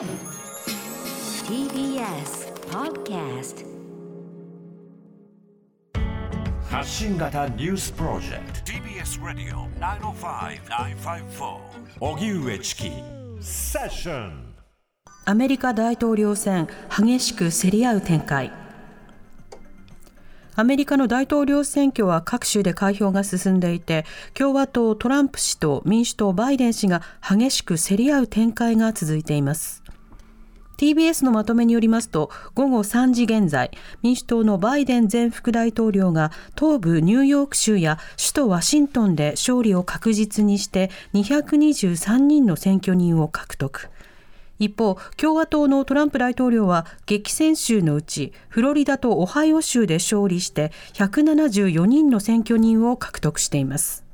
TBS Podcast 発信型ニュースプロジェクト。TBS Radio 905-954荻上チキ。セッションアメリカ大統領選激しく競り合う展開。アメリカの大統領選挙は各州で開票が進んでいて共和党トランプ氏と民主党バイデン氏が激しく競り合う展開が続いています TBS のまとめによりますと午後3時現在民主党のバイデン前副大統領が東部ニューヨーク州や首都ワシントンで勝利を確実にして223人の選挙人を獲得一方、共和党のトランプ大統領は激戦州のうちフロリダとオハイオ州で勝利して174人の選挙人を獲得しています。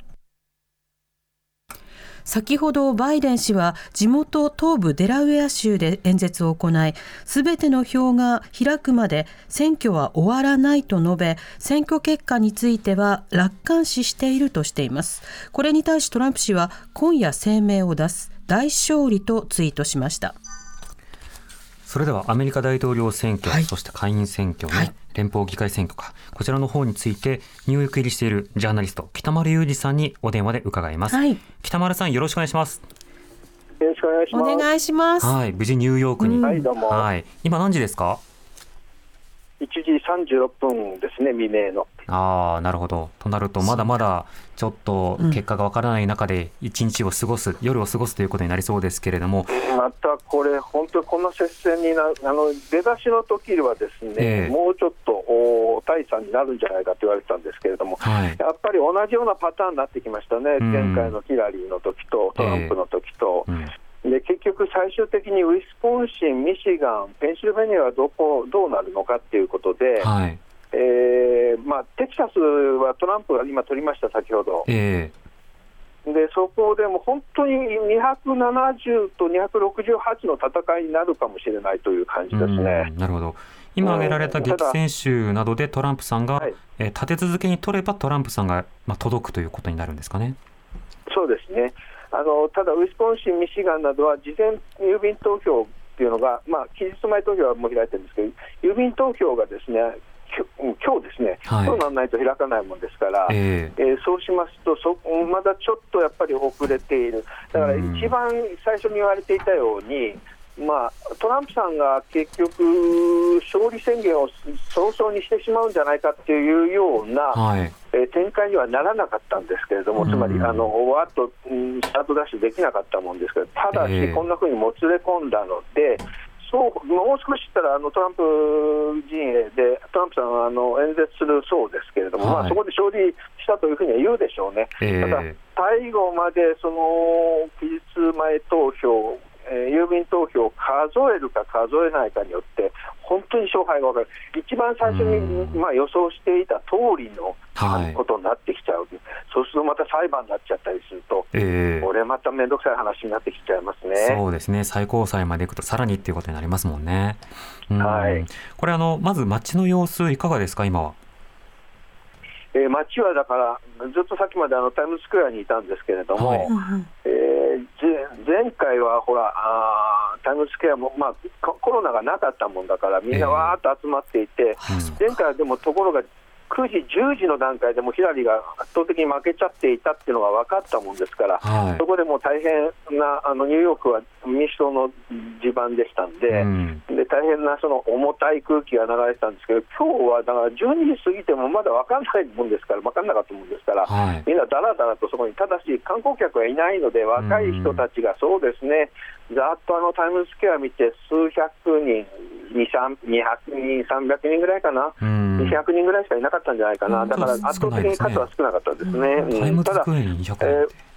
先ほどバイデン氏は地元東部デラウェア州で演説を行い、すべての票が開くまで選挙は終わらないと述べ、選挙結果については楽観視しているとしています。これに対しトランプ氏は今夜声明を出す大勝利とツイートしました。それではアメリカ大統領選挙、はいそして下院選挙ね、はい連邦議会選挙か、こちらの方について、ニューヨーク入りしているジャーナリスト、北丸裕二さんにお電話で伺います。はい北丸さん、よろしくお願いします。よろしくお願いしおます。願いします。はい、無事ニューヨークに。うんはい、どうも。はい、今何時ですか？1時36分ですね、未明の。ああ、なるほど。となると、まだまだちょっとうん結果がわからない中で、一日を過ごす、夜を過ごすということになりそうですけれども、またこれ、本当にこの接戦になあの出だしの時はですね、ええもうちょっとお大差になるんじゃないかと言われてたんですけれども、はい。やっぱり同じようなパターンになってきましたね、うん前回のヒラリーの時とトランプの時と。うんで結局、最終的にウィスコンシン、ミシガン、ペンシルベニアはどこどうなるのかということで、はい。えーまあ、テキサスはトランプが今取りました、先ほど。えでそこでも本当に270と268の戦いになるかもしれないという感じえですね。うんなるほど。今挙げられた激戦州などでトランプさんが、はいえー立て続けに取ればトランプさんが、まあ、届くということになるんですかね。そうですねあのただ、ウィスコンシン、ミシガンなどは事前郵便投票っていうのが、まあ、期日前投票はもう開いてるんですけど、郵便投票がですねきょ今日ですね、はい。コロナにないと開かないもんですから。ええ。えーそうしますとそ、まだちょっとやっぱり遅れている、だからうん。一番最初に言われていたように、まあ、トランプさんが結局、勝利宣言を早々にしてしまうんじゃないかっていうような、はい。えー展開にはならなかったんですけれども、うんつまりあのわっと、うんスタートダッシュできなかったもんですけど、ただし、ええこんなふうにもつれ込んだので、そうもう少ししたらあのトランプ陣営で、トランプさんはあの演説するそうですけれども、はいまあ、そこで勝利したというふうには言うでしょうね。ええただ最後までその期日前投票、えー郵便投票を数えるか数えないかによって、本当に勝敗が分かる、一番最初に、うんまあ、予想していた通りのはいことになってきちゃう、そうするとまた裁判になっちゃったりすると、ええこれまた面倒くさい話になってきちゃいますね。そうですね。最高裁まで行くとさらにっていうことになりますもんね。うんはいこれあの、まず街の様子いかがですか、今は？えー街はだから、ずっとさっきまであのタイムズスクエアにいたんですけれども、はい。えーぜ前回はほらあータイムズスクエアも、まあ、ココロナがなかったもんだから、みんなわーっと集まっていて、うん前回はでもところが9時、10時の段階でもうヒラリーが圧倒的に負けちゃっていたっていうのが分かったもんですから、はい。そこでもう大変な、あのニューヨークは民主党の地盤でしたんで、うん。で大変なその重たい空気が流れてたんですけど、今日はだから12時過ぎてもまだ分かんないもんですから、分かんなかったもんですから、はい。みんなだらだらとそこに、ただし観光客はいないので、若い人たちがそうですね、ざっとあのタイムズスクエア見て、数百人、2、3 200人、300人ぐらいかな。うん200人ぐらいしかいなかったんじゃないかな、うんだから圧倒的に数は少なかったですね。ただスクエアに200人って。えー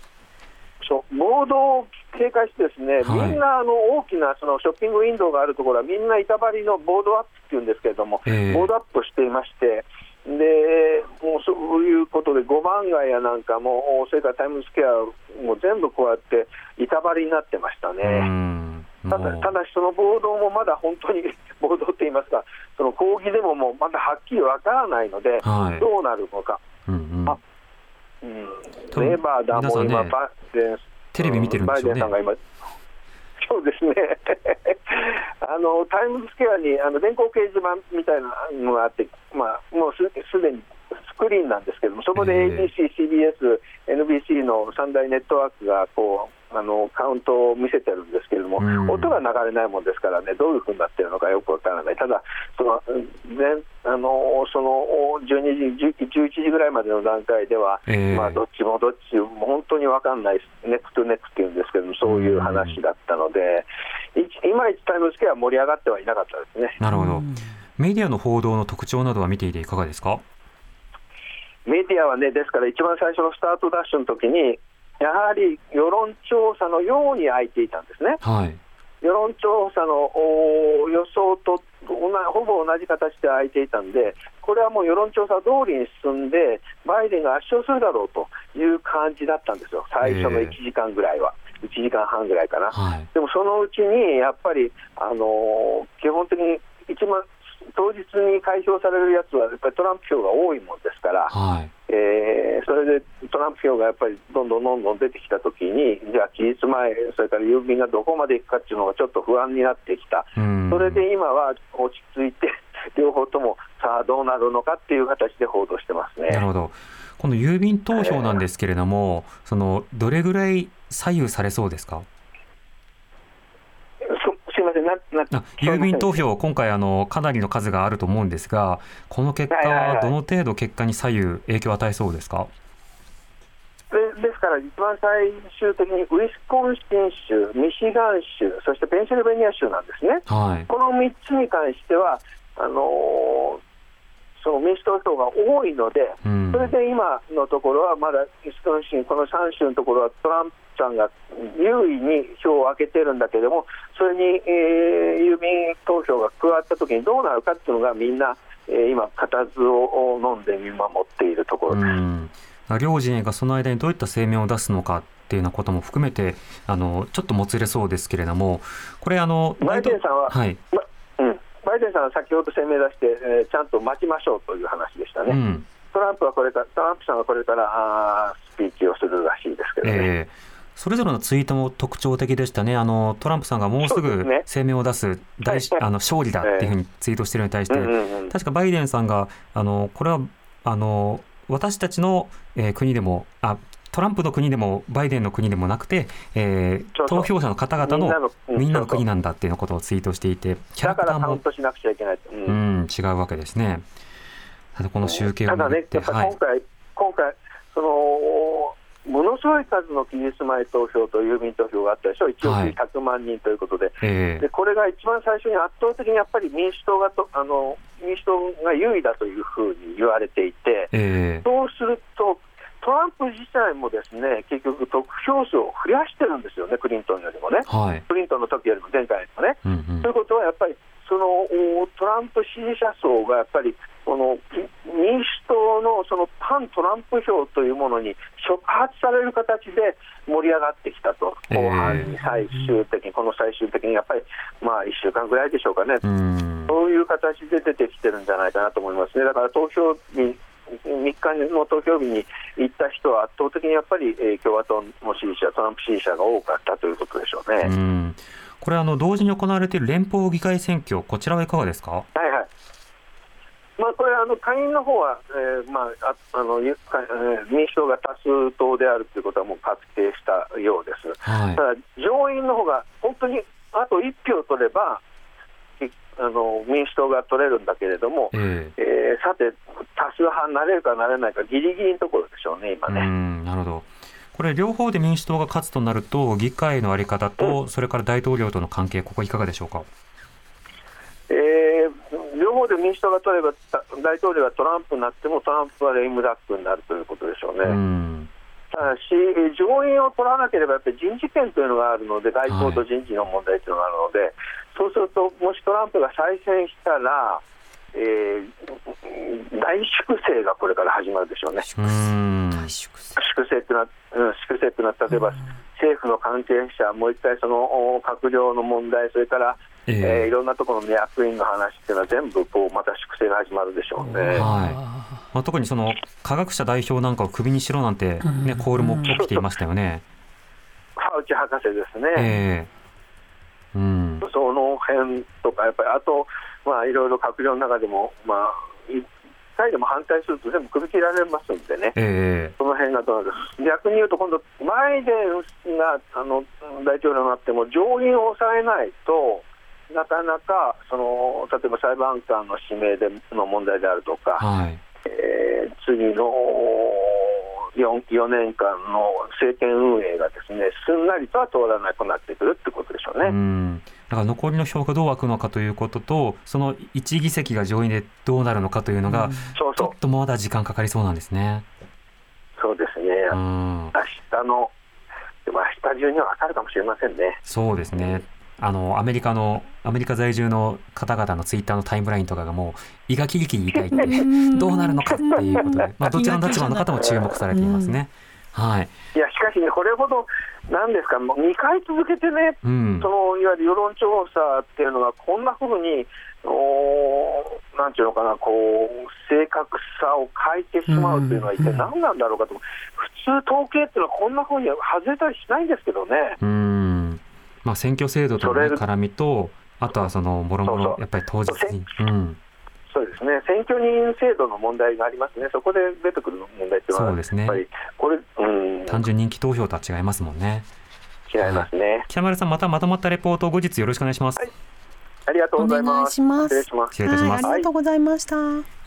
そう暴動を警戒して、ですね、はいみんなあの大きなそのショッピングウィンドウがあるところは、みんな板張りのボードアップっていうんですけれども、ええボードアップをしていまして、でもうそういうことで、五番街やなんかも、それからタイムズスクエアも全部こうやって板張りになってましたうね。んただもうただし、その暴動もまだ本当に 暴動って言いますか、その抗議デモもまだはっきりわからないので、はい。どうなるのか。うんうん。あうん。多分ネバダも今、皆さんねバイデンテレビ見てるんが今、そうですね、のタイムズスクエアにあの電光掲示板みたいなのがあって、まあ、もうすすでにスクリーンなんですけども、そこでえ ABC、CBS、NBC の三大ネットワークがこうあのカウントを見せてるんですけれども、うん。音が流れないもんですからね、どういうふうになってるのかよくわからない、ただ、そのうんねあのその12時、10 11時ぐらいまでの段階では、ええ。まあ、どっちもどっちも本当にわかんない、 neck to neck っていうんですけども、そういう話だったので、いいまいちタイムズスクエアは盛り上がってはいなかったですね。なるほど。メディアの報道の特徴などは見ていていかがですか？メディアはね、ですから一番最初のスタートダッシュの時に、やはり世論調査のように開いていたんですね。はい。世論調査のお予想とほぼ同じ形で開いていたんで、これはもう世論調査通りに進んで、バイデンが圧勝するだろうという感じだったんですよ、最初の1時間ぐらいは、1時間半ぐらいかな。はい。でもそのうちにやっぱり、あのー基本的に一番当日に開票されるやつは、やっぱりトランプ票が多いもんですから、はい。えーそれでトランプ票がやっぱりどんどんどんどん出てきたときに、じゃあ、期日前、それから郵便がどこまで行くかっていうのがちょっと不安になってきた、うんそれで今は落ち着いて、両方ともさあどうなるのかっていう形で報道してますね。なるほど。この郵便投票なんですけれども、そのどれぐらい左右されそうですか？そすいません、ななあ郵便投票、今回あの、かなりの数があると思うんですが、この結果はどの程度結果に左右、影響を与えそうですか？でですから、一番最終的にウィスコンシン州、ミシガン州、そしてペンシルベニア州なんですね。はい。この3つに関しては、あのーその民主党票が多いので、うんそれで今のところは、まだウィスコンシン、この3州のところはトランプさんが優位に票を開けてるんだけども、それに、えー郵便投票が加わったときにどうなるかっていうのが、みんな、えー今、固唾を飲んで見守っているところです。うん両陣営がその間にどういった声明を出すのかっていうようなことも含めて、あのちょっともつれそうですけれども、これあのバイデンさんは、はい。まイデンさんは先ほど声明出して、えーちゃんと待ちましょうという話でしたね。うん。トランプはこれから、トランプさんはこれからあースピーチをするらしいですけどね。えーそれぞれのツイートも特徴的でしたね、あのトランプさんがもうすぐ声明を出す大、はい。あの勝利だっていうふうにツイートしているのに対して、確かバイデンさんが、あのこれはあの私たちの、えー国でもあ、トランプの国でもバイデンの国でもなくて、えー投票者の方々のみんなの国なんだっていうことをツイートしていて、キャラクターもだからカウン、トしなくちゃいけないと。うん。うん、違うわけですね。ただこの集計をただめぐっ、て、ねやっぱはい。今回、今回そのものすごい数の期日前投票と郵便投票があったでしょ、1億はい。100万人ということで、えーでこれが一番最初に圧倒的にやっぱり民主党がとあの民主党が優位だというふうに言われていて、えーそうすると、トランプ自体もですね結局、得票数を増やしてるんですよね、クリントンよりもね、はい。クリントンの時よりも前回よりもね。うんうんということは、やっぱりそのおトランプ支持者層がやっぱりこの民主党のその反トランプ票というものに触発される形で盛り上がってきたと、ええ後半に最終的に、この最終的にやっぱり、まあ、1週間ぐらいでしょうかね、うんそういう形で出てきてるんじゃないかなと思いますね。だから投票日3日の投票日に行った人は圧倒的にやっぱり、えー共和党の支持者、トランプ支持者が多かったということでしょうね。うんこれあの同時に行われている連邦議会選挙、こちらはいかがですか？はいはい。まあ、これ、あの下院の方は、えーまあ、ああの民主党が多数党であるということはもう確定したようです。はいただ、上院の方が本当にあと1票取れば、いあの民主党が取れるんだけれども、ええーさて、多数派になれるかなれないか、ぎりぎりのところでしょうね、今ね。んなるほど。これ両方で民主党が勝つとなると、議会のあり方と、それから大統領との関係、ここいかがでしょうか？えー両方で民主党が取れば、た大統領がトランプになっても、トランプはレイムダックになるということでしょうね。うんただし、上院を取らなければやっぱり人事権というのがあるので、外交と人事の問題というのがあるので、そうすると、もしトランプが再選したら、えー大粛清がこれから始まるでしょうね。うん。粛清。っていうのは、うん、粛清っていうのは、例えば政府の関係者、もう一回そのお閣僚の問題、それから、ええ。えーいろんなところの役員の話っていうのは、全部こうまた粛清が始まるでしょうね。はい。まあ、特にその科学者代表なんかをクビにしろなんて、ね、コールも起きていましたよね。ファウチ博士ですね。ええ。うん。その辺とか、やっぱりあと、まあ、いろいろ閣僚の中でも、まあ、一回でも反対すると全部首切られますんでね。えその辺がどうなる逆に言うと、今度、バイデンがあの大統領になっても、上院を抑えないと、なかなかその例えば裁判官の指名での問題であるとか、えはい。えー次の 4, 4年間の政権運営がですねすんなりとは通らなくなってくるってことでしょうね。うん。だから残りの票がどう湧くのかということと、その一議席が上院でどうなるのかというのが、そうそうちょっとまだ時間かかりそうなんですね。そうですね、うん。明日の、でも明日中には分かるかもしれませんね。そうですね。あのアメリカのアメリカ在住の方々のツイッターのタイムラインとかがもう胃がキリキリ痛いって どうなるのかっていうことで、まあどちらの立場の方も注目されていますね。はい。いやしかしね、これほど、なんですか、もう2回続けてね、うんそ。のいわゆる世論調査っていうのが、こんなふうに、おーなんていうのかな、こう正確さを変えてしまうというのは、一体何なんだろうかと、普通、統計っていうのは、こんなふうに外れたりしないんですけどね。うん。まあ選挙制度との、ね、絡みと、あとはそのもろもろやっぱり当日に。うん。そうですね、選挙人制度の問題がありますね、そこで出てくる問題っていうのは、そうですねやっぱり、これ、うん、単純人気投票とは違いますもんね。違いますね。北丸さんまたまとまったレポートを後日よろしくお願いします。はいありがとうおございます。願いします。失礼します。失礼いたしますはい、ありがとうございました。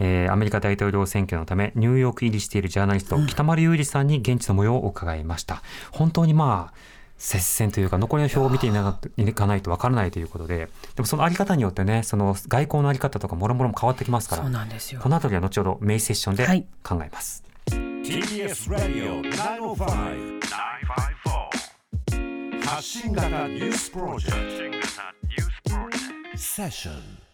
えーアメリカ大統領選挙のためニューヨーク入りしているジャーナリスト、北丸裕二さんに現地の模様を伺いました本当にまあ接戦というか残りの票を見ていなかいかないとわからないということででもそのあり方によってねその外交のあり方とかもろもろも変わってきますからそうなんですよ。こ。の辺りは後ほどメインセッションではい。考えます、TBS Radio 905 905発信型ニュースプロジェクト。新型ニュースプロジェクト。セッション